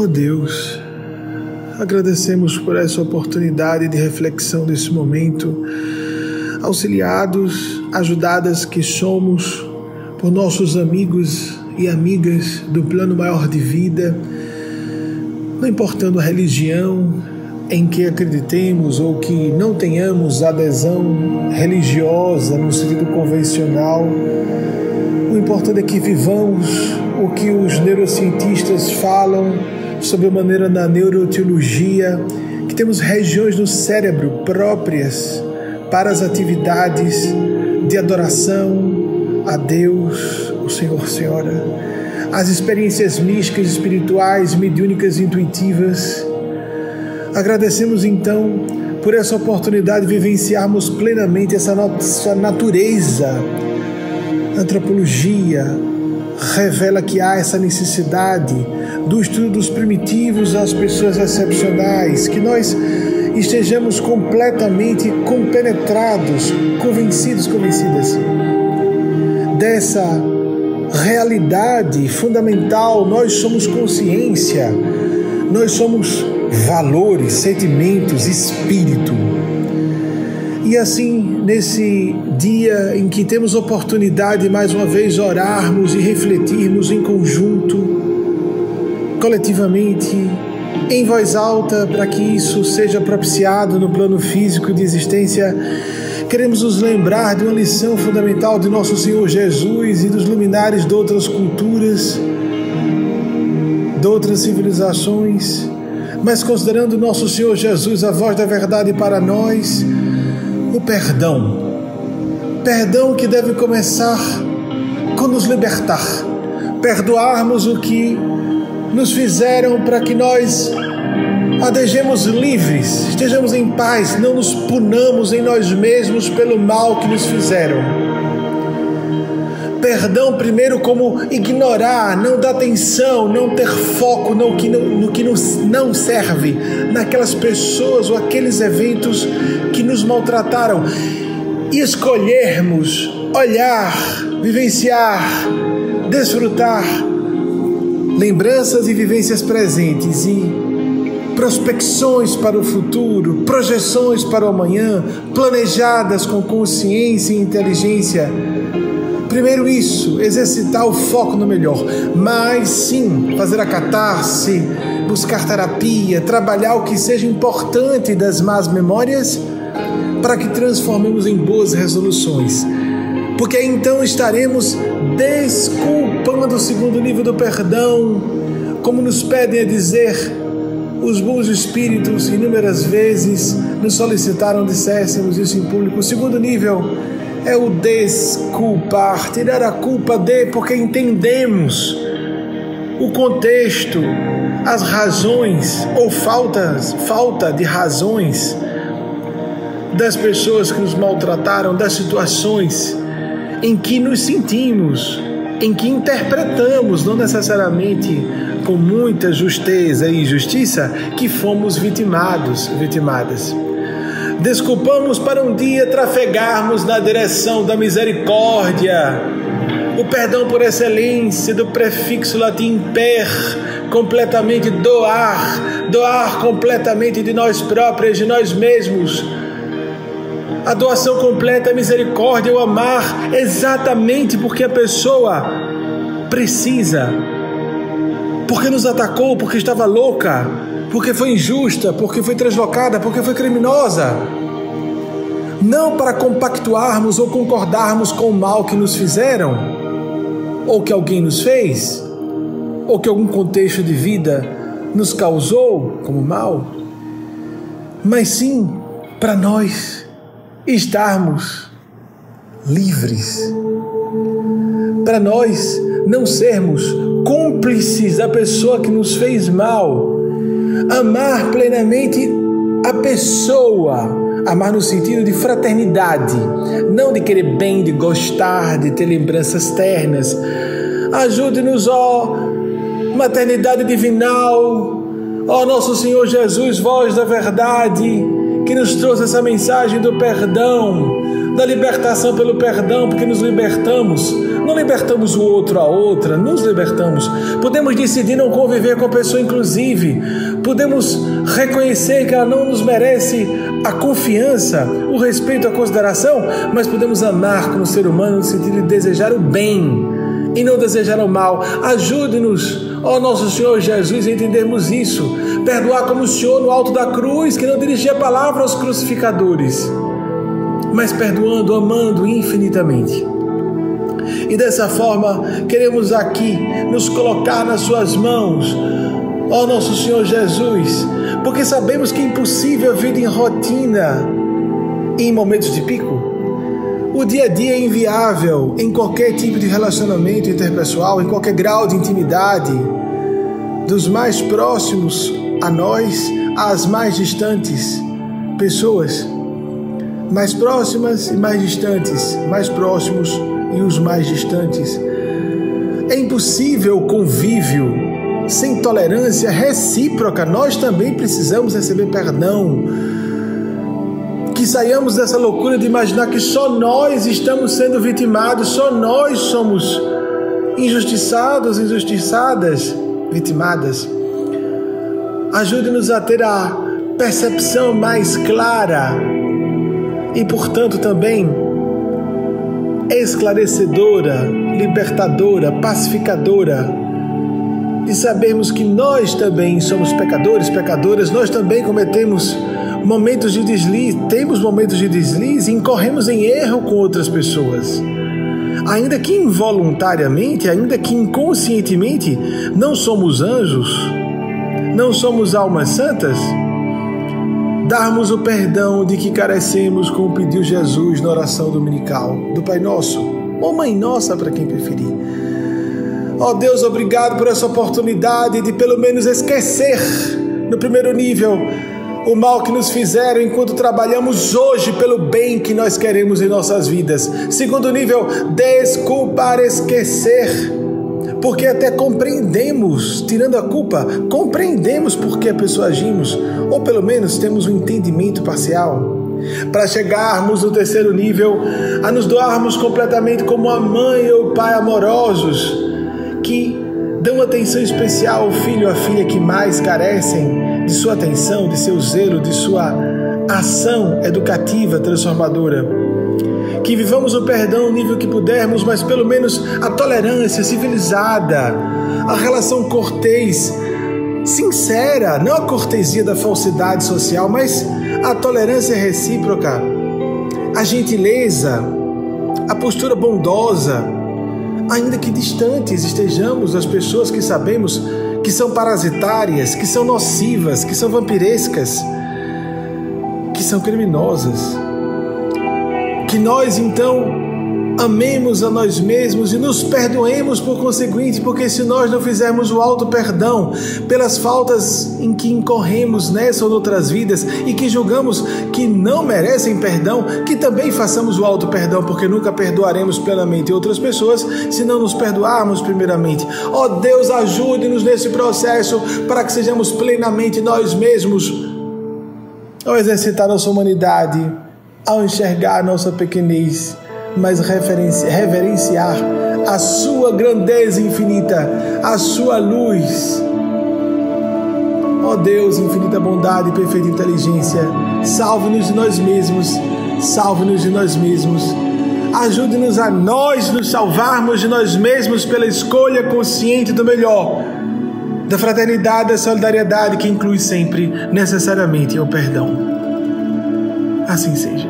Oh Deus, agradecemos por essa oportunidade de reflexão desse momento, auxiliados, ajudadas que somos por nossos amigos e amigas do plano maior de vida, não importando a religião em que acreditemos ou que não tenhamos adesão religiosa no sentido convencional, o importante é que vivamos o que os neurocientistas falam sobre a maneira na neuroteologia que temos regiões no cérebro próprias para as atividades de adoração a Deus, o Senhor, Senhora, as experiências místicas, espirituais, mediúnicas, intuitivas. Agradecemos então por essa oportunidade de vivenciarmos plenamente essa nossa natureza. Antropologia revela que há essa necessidade do estudo dos primitivos às pessoas excepcionais, que nós estejamos completamente compenetrados, convencidos, convencidas dessa realidade fundamental. Nós somos consciência, nós somos valores, sentimentos, espírito. E assim, nesse dia em que temos oportunidade mais uma vez orarmos e refletirmos em conjunto, coletivamente, em voz alta, para que isso seja propiciado no plano físico de existência, queremos nos lembrar de uma lição fundamental de nosso Senhor Jesus e dos luminares de outras culturas, de outras civilizações, mas considerando nosso Senhor Jesus a voz da verdade para nós, o perdão. Perdão que deve começar com nos libertar, perdoarmos o que nos fizeram para que nós adejemos livres, estejamos em paz, não nos punamos em nós mesmos pelo mal que nos fizeram. Perdão, primeiro, como ignorar, não dar atenção, não ter foco no que não, no que nos não serve, naquelas pessoas ou aqueles eventos que nos maltrataram. E escolhermos olhar, vivenciar, desfrutar lembranças e vivências presentes e prospecções para o futuro, projeções para o amanhã, planejadas com consciência e inteligência. Primeiro isso, exercitar o foco no melhor, mas sim fazer a catarse, buscar terapia, trabalhar o que seja importante das más memórias para que transformemos em boas resoluções porque então estaremos desculpando o segundo nível do perdão, como nos pedem a dizer os bons espíritos inúmeras vezes nos solicitaram, disséssemos isso em público. O segundo nível é o desculpar, tirar a culpa de, porque entendemos o contexto, as razões ou faltas, falta de razões das pessoas que nos maltrataram, das situações em que nos sentimos, em que interpretamos, não necessariamente com muita justeza e justiça, que fomos vitimados, vitimadas. Desculpamos para um dia trafegarmos na direção da misericórdia. O perdão por excelência do prefixo latim per, completamente doar, doar completamente de nós próprios, de nós mesmos a doação completa, a misericórdia, o amar exatamente porque a pessoa precisa, porque nos atacou, porque estava louca, porque foi injusta, porque foi translocada, porque foi criminosa. Não para compactuarmos ou concordarmos com o mal que nos fizeram, ou que alguém nos fez, ou que algum contexto de vida nos causou como mal, mas sim para nós estarmos livres. Para nós não sermos cúmplices da pessoa que nos fez mal. Amar plenamente a pessoa. Amar no sentido de fraternidade, não de querer bem, de gostar, de ter lembranças ternas. Ajude-nos, ó maternidade divinal, ó nosso Senhor Jesus, voz da verdade que nos trouxe essa mensagem do perdão, da libertação pelo perdão, porque nos libertamos, não libertamos o outro a outra, nos libertamos. Podemos decidir não conviver com a pessoa, inclusive. Podemos reconhecer que ela não nos merece a confiança, o respeito, a consideração, mas podemos amar como ser humano no sentido de desejar o bem e não desejar o mal. Ajude-nos, ó nosso Senhor Jesus, a entendermos isso. Perdoar como o Senhor no alto da cruz, que não dirigia a palavra aos crucificadores, mas perdoando, amando infinitamente. E dessa forma, queremos aqui nos colocar nas Suas mãos, ó nosso Senhor Jesus, porque sabemos que é impossível a vida em rotina em momentos de pico. O dia a dia é inviável em qualquer tipo de relacionamento interpessoal, em qualquer grau de intimidade, dos mais próximos a nós às mais distantes pessoas, mais próximas e mais distantes, mais próximos e os mais distantes. É impossível o convívio sem tolerância recíproca. Nós também precisamos receber perdão que saiamos dessa loucura de imaginar que só nós estamos sendo vitimados, só nós somos injustiçados, injustiçadas, vitimadas. Ajude-nos a ter a percepção mais clara e, portanto, também esclarecedora, libertadora, pacificadora, de sabermos que nós também somos pecadores, pecadoras, nós também cometemos momentos de deslize, temos momentos de deslize e incorremos em erro com outras pessoas. Ainda que involuntariamente, ainda que inconscientemente, não somos anjos, não somos almas santas, darmos o perdão de que carecemos, como pediu Jesus na oração dominical do Pai Nosso, ou Mãe Nossa, para quem preferir. Ó oh Deus, obrigado por essa oportunidade de pelo menos esquecer, no primeiro nível, o mal que nos fizeram enquanto trabalhamos hoje pelo bem que nós queremos em nossas vidas. Segundo nível, desculpar, esquecer. Porque até compreendemos, tirando a culpa, compreendemos por que a pessoa agimos, ou pelo menos temos um entendimento parcial. Para chegarmos no terceiro nível, a nos doarmos completamente como a mãe ou o pai amorosos, que dão atenção especial ao filho ou à filha que mais carecem de sua atenção, de seu zelo, de sua ação educativa transformadora. Que vivamos o perdão no nível que pudermos, mas pelo menos a tolerância civilizada, a relação cortês, sincera, não a cortesia da falsidade social, mas a tolerância recíproca, a gentileza, a postura bondosa, ainda que distantes estejamos das pessoas que sabemos que são parasitárias, que são nocivas, que são vampirescas, que são criminosas. Que nós então amemos a nós mesmos e nos perdoemos por conseguinte, porque se nós não fizermos o alto perdão pelas faltas em que incorremos nessa ou noutras vidas e que julgamos que não merecem perdão, que também façamos o alto perdão, porque nunca perdoaremos plenamente outras pessoas se não nos perdoarmos primeiramente. Ó oh Deus, ajude-nos nesse processo para que sejamos plenamente nós mesmos ao exercitar nossa humanidade, ao enxergar nossa pequenez mas reverenciar a sua grandeza infinita, a sua luz. Ó oh Deus, infinita bondade e perfeita inteligência, salve-nos de nós mesmos, salve-nos de nós mesmos. Ajude-nos a nós nos salvarmos de nós mesmos pela escolha consciente do melhor, da fraternidade, da solidariedade que inclui sempre necessariamente o perdão. Assim seja.